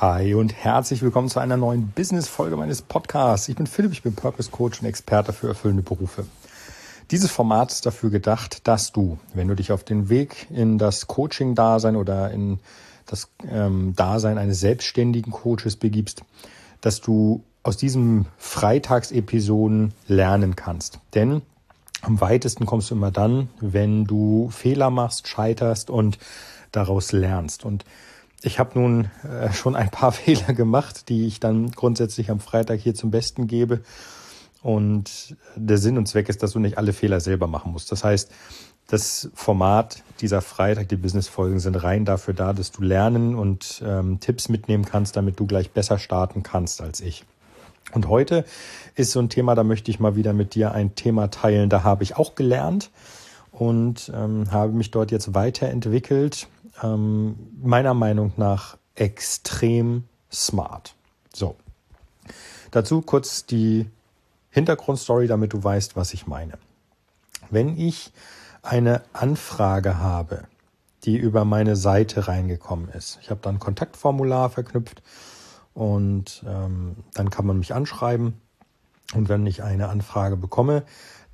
Hi und herzlich willkommen zu einer neuen Business-Folge meines Podcasts. Ich bin Philipp, ich bin Purpose Coach und Experte für erfüllende Berufe. Dieses Format ist dafür gedacht, dass du, wenn du dich auf den Weg in das Coaching-Dasein oder in das ähm, Dasein eines selbstständigen Coaches begibst, dass du aus diesen Freitagsepisoden lernen kannst. Denn am weitesten kommst du immer dann, wenn du Fehler machst, scheiterst und daraus lernst. Und ich habe nun äh, schon ein paar Fehler gemacht, die ich dann grundsätzlich am Freitag hier zum Besten gebe. Und der Sinn und Zweck ist, dass du nicht alle Fehler selber machen musst. Das heißt, das Format dieser Freitag, die Business-Folgen sind rein dafür da, dass du lernen und ähm, Tipps mitnehmen kannst, damit du gleich besser starten kannst als ich. Und heute ist so ein Thema, da möchte ich mal wieder mit dir ein Thema teilen. Da habe ich auch gelernt und ähm, habe mich dort jetzt weiterentwickelt ähm, meiner Meinung nach extrem smart. So. Dazu kurz die Hintergrundstory, damit du weißt, was ich meine. Wenn ich eine Anfrage habe, die über meine Seite reingekommen ist, ich habe dann Kontaktformular verknüpft und ähm, dann kann man mich anschreiben. Und wenn ich eine Anfrage bekomme,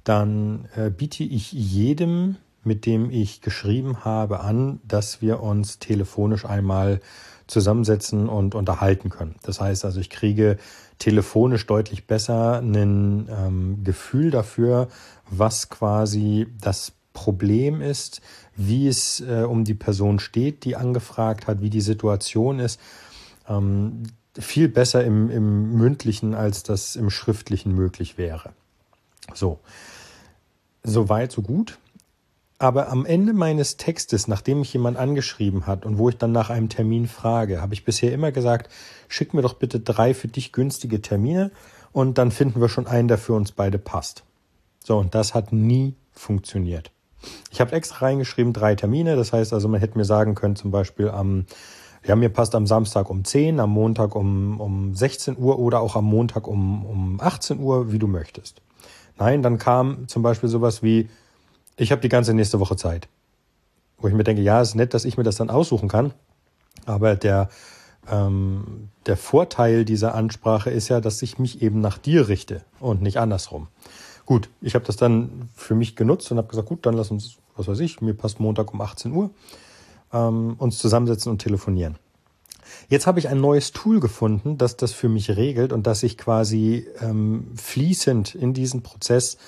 dann äh, biete ich jedem mit dem ich geschrieben habe, an, dass wir uns telefonisch einmal zusammensetzen und unterhalten können. Das heißt also, ich kriege telefonisch deutlich besser ein ähm, Gefühl dafür, was quasi das Problem ist, wie es äh, um die Person steht, die angefragt hat, wie die Situation ist. Ähm, viel besser im, im mündlichen, als das im schriftlichen möglich wäre. So, so weit, so gut. Aber am Ende meines Textes, nachdem mich jemand angeschrieben hat und wo ich dann nach einem Termin frage, habe ich bisher immer gesagt, schick mir doch bitte drei für dich günstige Termine und dann finden wir schon einen, der für uns beide passt. So, und das hat nie funktioniert. Ich habe extra reingeschrieben, drei Termine. Das heißt also, man hätte mir sagen können, zum Beispiel am, ja, mir passt am Samstag um 10, am Montag um, um 16 Uhr oder auch am Montag um, um 18 Uhr, wie du möchtest. Nein, dann kam zum Beispiel sowas wie, ich habe die ganze nächste Woche Zeit. Wo ich mir denke, ja, ist nett, dass ich mir das dann aussuchen kann. Aber der, ähm, der Vorteil dieser Ansprache ist ja, dass ich mich eben nach dir richte und nicht andersrum. Gut, ich habe das dann für mich genutzt und habe gesagt, gut, dann lass uns, was weiß ich, mir passt Montag um 18 Uhr, ähm, uns zusammensetzen und telefonieren. Jetzt habe ich ein neues Tool gefunden, das das für mich regelt und das ich quasi ähm, fließend in diesen Prozess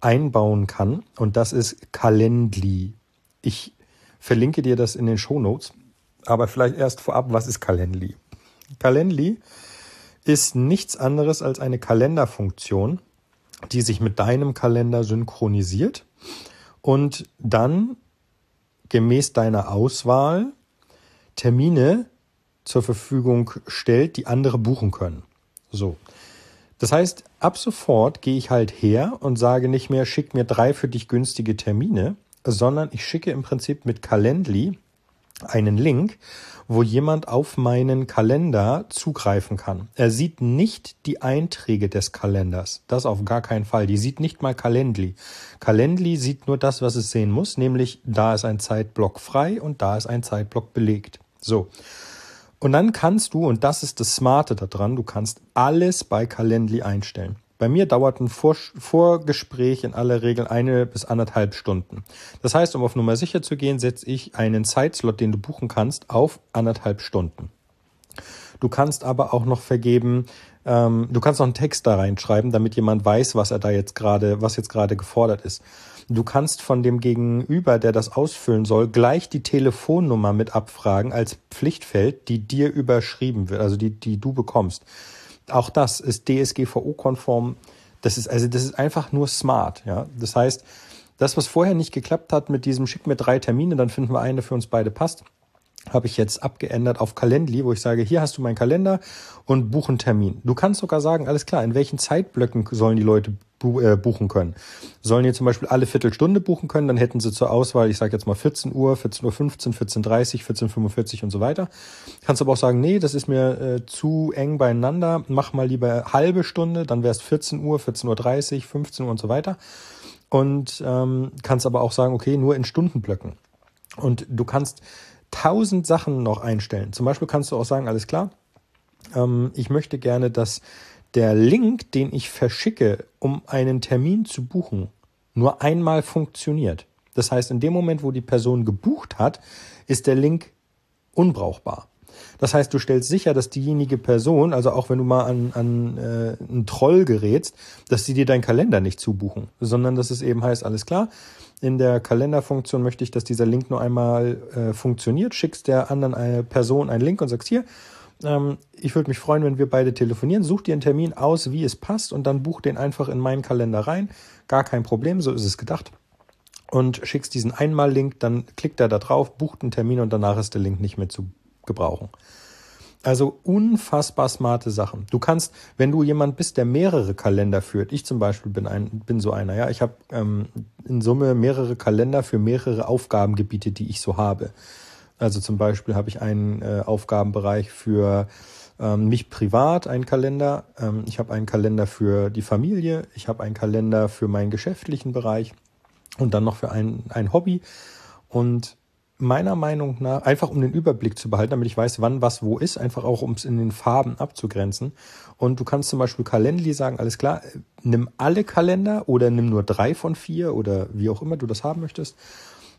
einbauen kann. Und das ist Calendly. Ich verlinke dir das in den Show Notes. Aber vielleicht erst vorab, was ist Calendly? Calendly ist nichts anderes als eine Kalenderfunktion, die sich mit deinem Kalender synchronisiert und dann gemäß deiner Auswahl Termine zur Verfügung stellt, die andere buchen können. So. Das heißt, ab sofort gehe ich halt her und sage nicht mehr, schick mir drei für dich günstige Termine, sondern ich schicke im Prinzip mit Calendly einen Link, wo jemand auf meinen Kalender zugreifen kann. Er sieht nicht die Einträge des Kalenders. Das auf gar keinen Fall. Die sieht nicht mal Calendly. Calendly sieht nur das, was es sehen muss, nämlich da ist ein Zeitblock frei und da ist ein Zeitblock belegt. So. Und dann kannst du, und das ist das Smarte daran, du kannst alles bei Calendly einstellen. Bei mir dauert ein Vor Vorgespräch in aller Regel eine bis anderthalb Stunden. Das heißt, um auf Nummer sicher zu gehen, setze ich einen Zeitslot, den du buchen kannst, auf anderthalb Stunden. Du kannst aber auch noch vergeben, ähm, du kannst noch einen Text da reinschreiben, damit jemand weiß, was er da jetzt gerade, was jetzt gerade gefordert ist. Du kannst von dem Gegenüber, der das ausfüllen soll, gleich die Telefonnummer mit abfragen als Pflichtfeld, die dir überschrieben wird, also die, die du bekommst. Auch das ist DSGVO-konform. Das ist, also das ist einfach nur smart, ja. Das heißt, das, was vorher nicht geklappt hat mit diesem schick mir drei Termine, dann finden wir einen, der für uns beide passt habe ich jetzt abgeändert auf Calendly, wo ich sage, hier hast du meinen Kalender und buch einen Termin. Du kannst sogar sagen, alles klar, in welchen Zeitblöcken sollen die Leute äh, buchen können. Sollen die zum Beispiel alle Viertelstunde buchen können, dann hätten sie zur Auswahl, ich sage jetzt mal 14 Uhr, 14.15 Uhr, 14.30 14.45 und so weiter. Kannst aber auch sagen, nee, das ist mir äh, zu eng beieinander, mach mal lieber halbe Stunde, dann wäre es 14 Uhr, 14.30 Uhr, 15 Uhr und so weiter. Und ähm, kannst aber auch sagen, okay, nur in Stundenblöcken. Und du kannst tausend Sachen noch einstellen. Zum Beispiel kannst du auch sagen, alles klar, ähm, ich möchte gerne, dass der Link, den ich verschicke, um einen Termin zu buchen, nur einmal funktioniert. Das heißt, in dem Moment, wo die Person gebucht hat, ist der Link unbrauchbar. Das heißt, du stellst sicher, dass diejenige Person, also auch wenn du mal an, an äh, einen Troll gerätst, dass sie dir deinen Kalender nicht zubuchen, sondern dass es eben heißt, alles klar, in der Kalenderfunktion möchte ich, dass dieser Link nur einmal äh, funktioniert, schickst der anderen eine Person einen Link und sagst hier, ähm, ich würde mich freuen, wenn wir beide telefonieren, such dir einen Termin aus, wie es passt und dann buch den einfach in meinen Kalender rein. Gar kein Problem, so ist es gedacht und schickst diesen Einmal-Link, dann klickt er da drauf, bucht einen Termin und danach ist der Link nicht mehr zu gebrauchen. Also unfassbar smarte Sachen. Du kannst, wenn du jemand bist, der mehrere Kalender führt, ich zum Beispiel bin ein, bin so einer, ja, ich habe ähm, in Summe mehrere Kalender für mehrere Aufgabengebiete, die ich so habe. Also zum Beispiel habe ich einen äh, Aufgabenbereich für ähm, mich privat, einen Kalender. Ähm, ich habe einen Kalender für die Familie. Ich habe einen Kalender für meinen geschäftlichen Bereich und dann noch für ein, ein Hobby. Und meiner Meinung nach, einfach um den Überblick zu behalten, damit ich weiß, wann was wo ist, einfach auch um es in den Farben abzugrenzen. Und du kannst zum Beispiel Calendly sagen, alles klar, nimm alle Kalender oder nimm nur drei von vier oder wie auch immer du das haben möchtest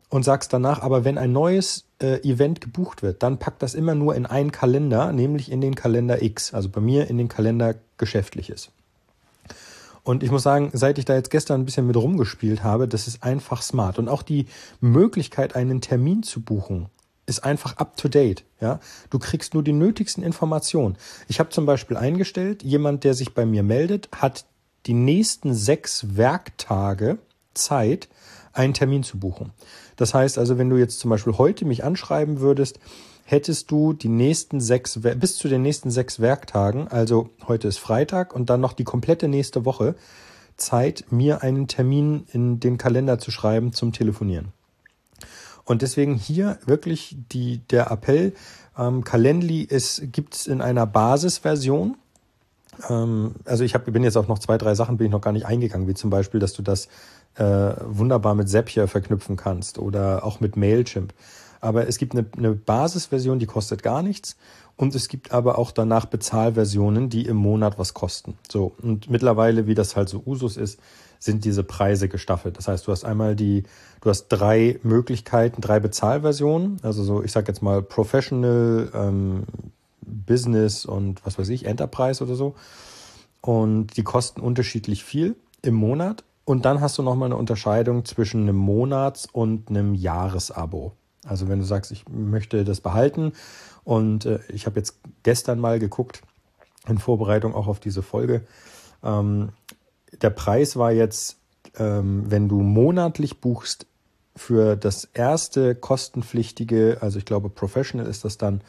und sagst danach, aber wenn ein neues äh, Event gebucht wird, dann pack das immer nur in einen Kalender, nämlich in den Kalender X, also bei mir in den Kalender geschäftliches. Und ich muss sagen, seit ich da jetzt gestern ein bisschen mit rumgespielt habe, das ist einfach smart. Und auch die Möglichkeit, einen Termin zu buchen, ist einfach up to date. Ja, du kriegst nur die nötigsten Informationen. Ich habe zum Beispiel eingestellt, jemand, der sich bei mir meldet, hat die nächsten sechs Werktage Zeit, einen Termin zu buchen. Das heißt also, wenn du jetzt zum Beispiel heute mich anschreiben würdest, hättest du die nächsten sechs, bis zu den nächsten sechs Werktagen, also heute ist Freitag und dann noch die komplette nächste Woche, Zeit, mir einen Termin in den Kalender zu schreiben zum Telefonieren. Und deswegen hier wirklich die, der Appell, ähm, Calendly gibt es in einer Basisversion. Ähm, also ich hab, bin jetzt auf noch zwei, drei Sachen bin ich noch gar nicht eingegangen, wie zum Beispiel, dass du das äh, wunderbar mit Zapier verknüpfen kannst oder auch mit Mailchimp. Aber es gibt eine, eine Basisversion, die kostet gar nichts. Und es gibt aber auch danach Bezahlversionen, die im Monat was kosten. So. Und mittlerweile, wie das halt so Usus ist, sind diese Preise gestaffelt. Das heißt, du hast einmal die, du hast drei Möglichkeiten, drei Bezahlversionen. Also so, ich sag jetzt mal Professional, ähm, Business und was weiß ich, Enterprise oder so. Und die kosten unterschiedlich viel im Monat. Und dann hast du nochmal eine Unterscheidung zwischen einem Monats- und einem Jahresabo. Also wenn du sagst, ich möchte das behalten und äh, ich habe jetzt gestern mal geguckt, in Vorbereitung auch auf diese Folge, ähm, der Preis war jetzt, ähm, wenn du monatlich buchst, für das erste kostenpflichtige, also ich glaube Professional ist das dann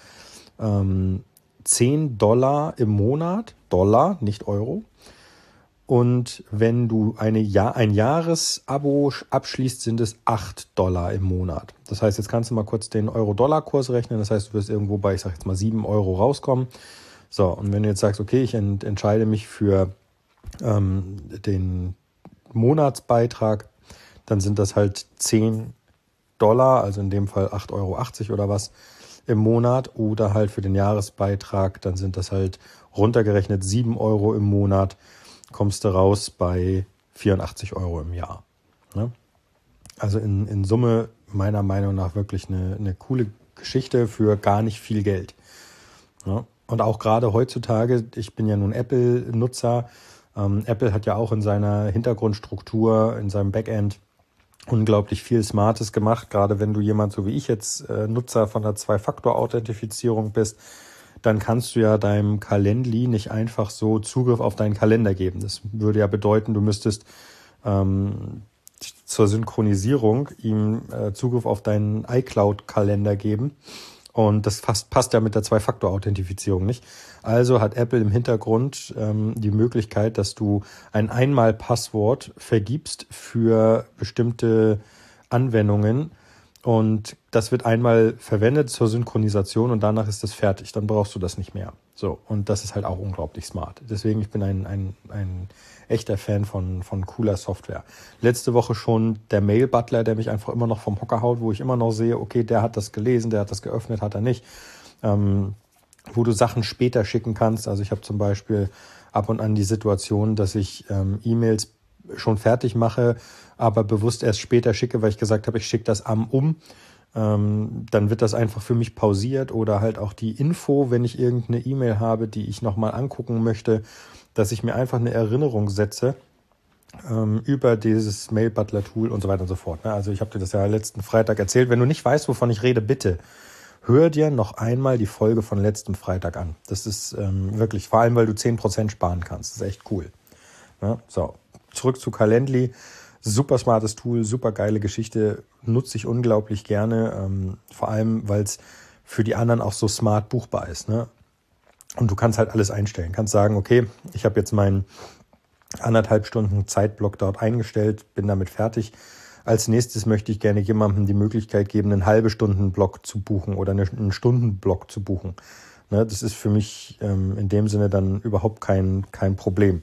ähm, 10 Dollar im Monat, Dollar, nicht Euro. Und wenn du eine Jahr, ein Jahresabo abschließt, sind es 8 Dollar im Monat. Das heißt, jetzt kannst du mal kurz den Euro-Dollar-Kurs rechnen. Das heißt, du wirst irgendwo bei, ich sag jetzt mal, 7 Euro rauskommen. So, und wenn du jetzt sagst, okay, ich ent entscheide mich für ähm, den Monatsbeitrag, dann sind das halt 10 Dollar, also in dem Fall 8,80 Euro oder was im Monat. Oder halt für den Jahresbeitrag, dann sind das halt runtergerechnet 7 Euro im Monat kommst du raus bei 84 Euro im Jahr. Ne? Also in, in Summe meiner Meinung nach wirklich eine, eine coole Geschichte für gar nicht viel Geld. Ne? Und auch gerade heutzutage, ich bin ja nun Apple-Nutzer, ähm, Apple hat ja auch in seiner Hintergrundstruktur, in seinem Backend unglaublich viel Smartes gemacht, gerade wenn du jemand so wie ich jetzt äh, Nutzer von der Zwei-Faktor-Authentifizierung bist, dann kannst du ja deinem Calendly nicht einfach so Zugriff auf deinen Kalender geben. Das würde ja bedeuten, du müsstest ähm, zur Synchronisierung ihm äh, Zugriff auf deinen iCloud-Kalender geben. Und das fast, passt ja mit der Zwei-Faktor-Authentifizierung nicht. Also hat Apple im Hintergrund ähm, die Möglichkeit, dass du ein Einmal-Passwort vergibst für bestimmte Anwendungen, und das wird einmal verwendet zur Synchronisation und danach ist das fertig. Dann brauchst du das nicht mehr. So, und das ist halt auch unglaublich smart. Deswegen, ich bin ein, ein, ein echter Fan von, von cooler Software. Letzte Woche schon der Mail Butler, der mich einfach immer noch vom Hocker haut, wo ich immer noch sehe, okay, der hat das gelesen, der hat das geöffnet, hat er nicht. Ähm, wo du Sachen später schicken kannst. Also ich habe zum Beispiel ab und an die Situation, dass ich ähm, E-Mails schon fertig mache, aber bewusst erst später schicke, weil ich gesagt habe, ich schicke das am um. Ähm, dann wird das einfach für mich pausiert oder halt auch die Info, wenn ich irgendeine E-Mail habe, die ich nochmal angucken möchte, dass ich mir einfach eine Erinnerung setze ähm, über dieses Mail Butler Tool und so weiter und so fort. Ne? Also ich habe dir das ja letzten Freitag erzählt. Wenn du nicht weißt, wovon ich rede, bitte hör dir noch einmal die Folge von letztem Freitag an. Das ist ähm, wirklich, vor allem, weil du 10% sparen kannst. Das ist echt cool. Ja, so, zurück zu Calendly. Super smartes Tool, super geile Geschichte, nutze ich unglaublich gerne, ähm, vor allem, weil es für die anderen auch so smart buchbar ist. Ne? Und du kannst halt alles einstellen. Kannst sagen, okay, ich habe jetzt meinen anderthalb Stunden Zeitblock dort eingestellt, bin damit fertig. Als nächstes möchte ich gerne jemandem die Möglichkeit geben, einen halbe Stunden Block zu buchen oder einen Stundenblock zu buchen. Ne, das ist für mich ähm, in dem Sinne dann überhaupt kein, kein Problem.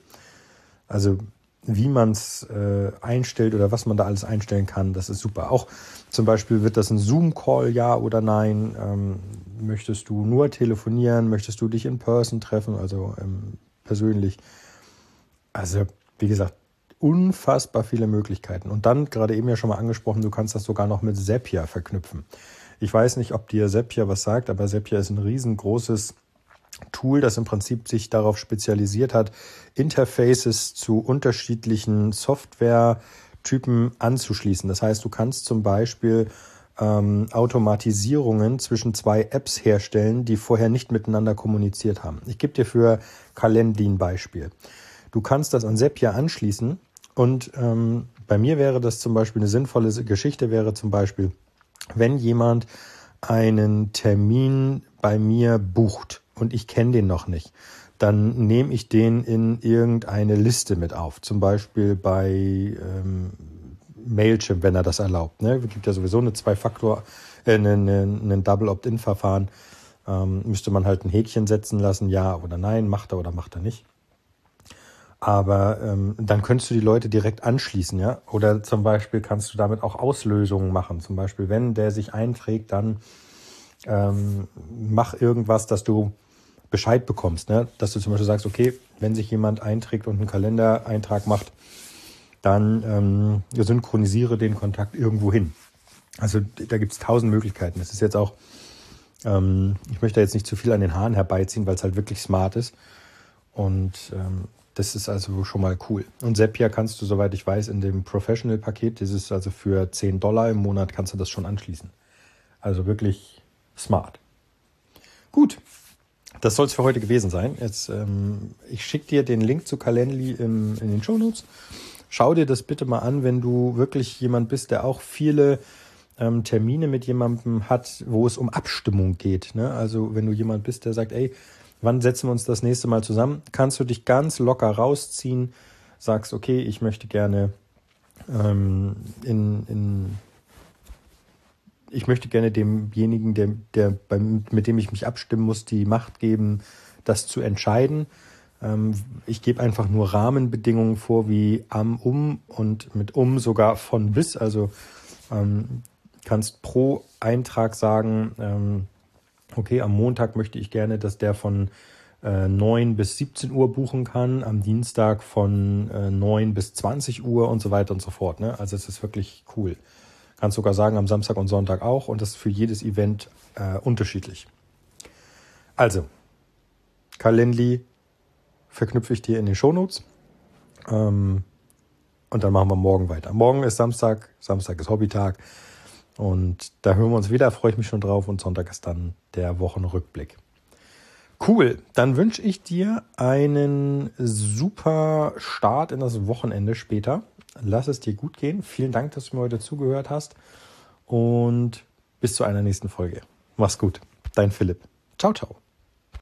Also wie man es äh, einstellt oder was man da alles einstellen kann, das ist super. Auch zum Beispiel wird das ein Zoom-Call, ja oder nein? Ähm, möchtest du nur telefonieren? Möchtest du dich in Person treffen, also ähm, persönlich? Also wie gesagt, unfassbar viele Möglichkeiten. Und dann, gerade eben ja schon mal angesprochen, du kannst das sogar noch mit Zapier verknüpfen. Ich weiß nicht, ob dir Zapier was sagt, aber Zapier ist ein riesengroßes Tool, das im Prinzip sich darauf spezialisiert hat, Interfaces zu unterschiedlichen Softwaretypen anzuschließen. Das heißt, du kannst zum Beispiel ähm, Automatisierungen zwischen zwei Apps herstellen, die vorher nicht miteinander kommuniziert haben. Ich gebe dir für Calendly ein Beispiel. Du kannst das an Zapier anschließen und ähm, bei mir wäre das zum Beispiel eine sinnvolle Geschichte, wäre zum Beispiel, wenn jemand einen Termin bei mir bucht und ich kenne den noch nicht, dann nehme ich den in irgendeine Liste mit auf. Zum Beispiel bei ähm, Mailchimp, wenn er das erlaubt. Ne? Es gibt ja sowieso eine Zwei-Faktor, äh, einen eine Double Opt-in-Verfahren. Ähm, müsste man halt ein Häkchen setzen lassen, ja oder nein, macht er oder macht er nicht. Aber ähm, dann könntest du die Leute direkt anschließen, ja. Oder zum Beispiel kannst du damit auch Auslösungen machen. Zum Beispiel, wenn der sich einträgt, dann ähm, mach irgendwas, dass du Bescheid bekommst, ne? Dass du zum Beispiel sagst, okay, wenn sich jemand einträgt und einen Kalendereintrag macht, dann ähm, synchronisiere den Kontakt irgendwo hin. Also da gibt es tausend Möglichkeiten. Das ist jetzt auch, ähm, ich möchte jetzt nicht zu viel an den Haaren herbeiziehen, weil es halt wirklich smart ist. Und ähm, das ist also schon mal cool. Und Zapier kannst du, soweit ich weiß, in dem Professional-Paket, das ist also für 10 Dollar im Monat, kannst du das schon anschließen. Also wirklich smart. Gut, das soll es für heute gewesen sein. Jetzt, ähm, ich schicke dir den Link zu Calendly im, in den Show Notes. Schau dir das bitte mal an, wenn du wirklich jemand bist, der auch viele ähm, Termine mit jemandem hat, wo es um Abstimmung geht. Ne? Also wenn du jemand bist, der sagt, ey, wann setzen wir uns das nächste Mal zusammen? Kannst du dich ganz locker rausziehen, sagst, okay, ich möchte gerne ähm, in, in ich möchte gerne demjenigen, der, der beim, mit dem ich mich abstimmen muss, die Macht geben, das zu entscheiden. Ähm, ich gebe einfach nur Rahmenbedingungen vor, wie am, um und mit um sogar von bis. Also ähm, kannst pro Eintrag sagen, ähm, okay, am Montag möchte ich gerne, dass der von äh, 9 bis 17 Uhr buchen kann, am Dienstag von äh, 9 bis 20 Uhr und so weiter und so fort. Ne? Also es ist wirklich cool. Kannst sogar sagen, am Samstag und Sonntag auch und das ist für jedes Event äh, unterschiedlich. Also, Calendly verknüpfe ich dir in den Shownotes. Ähm, und dann machen wir morgen weiter. Morgen ist Samstag, Samstag ist Hobbytag. Und da hören wir uns wieder, freue ich mich schon drauf. Und Sonntag ist dann der Wochenrückblick. Cool, dann wünsche ich dir einen super Start in das Wochenende später. Lass es dir gut gehen. Vielen Dank, dass du mir heute zugehört hast. Und bis zu einer nächsten Folge. Mach's gut. Dein Philipp. Ciao, ciao.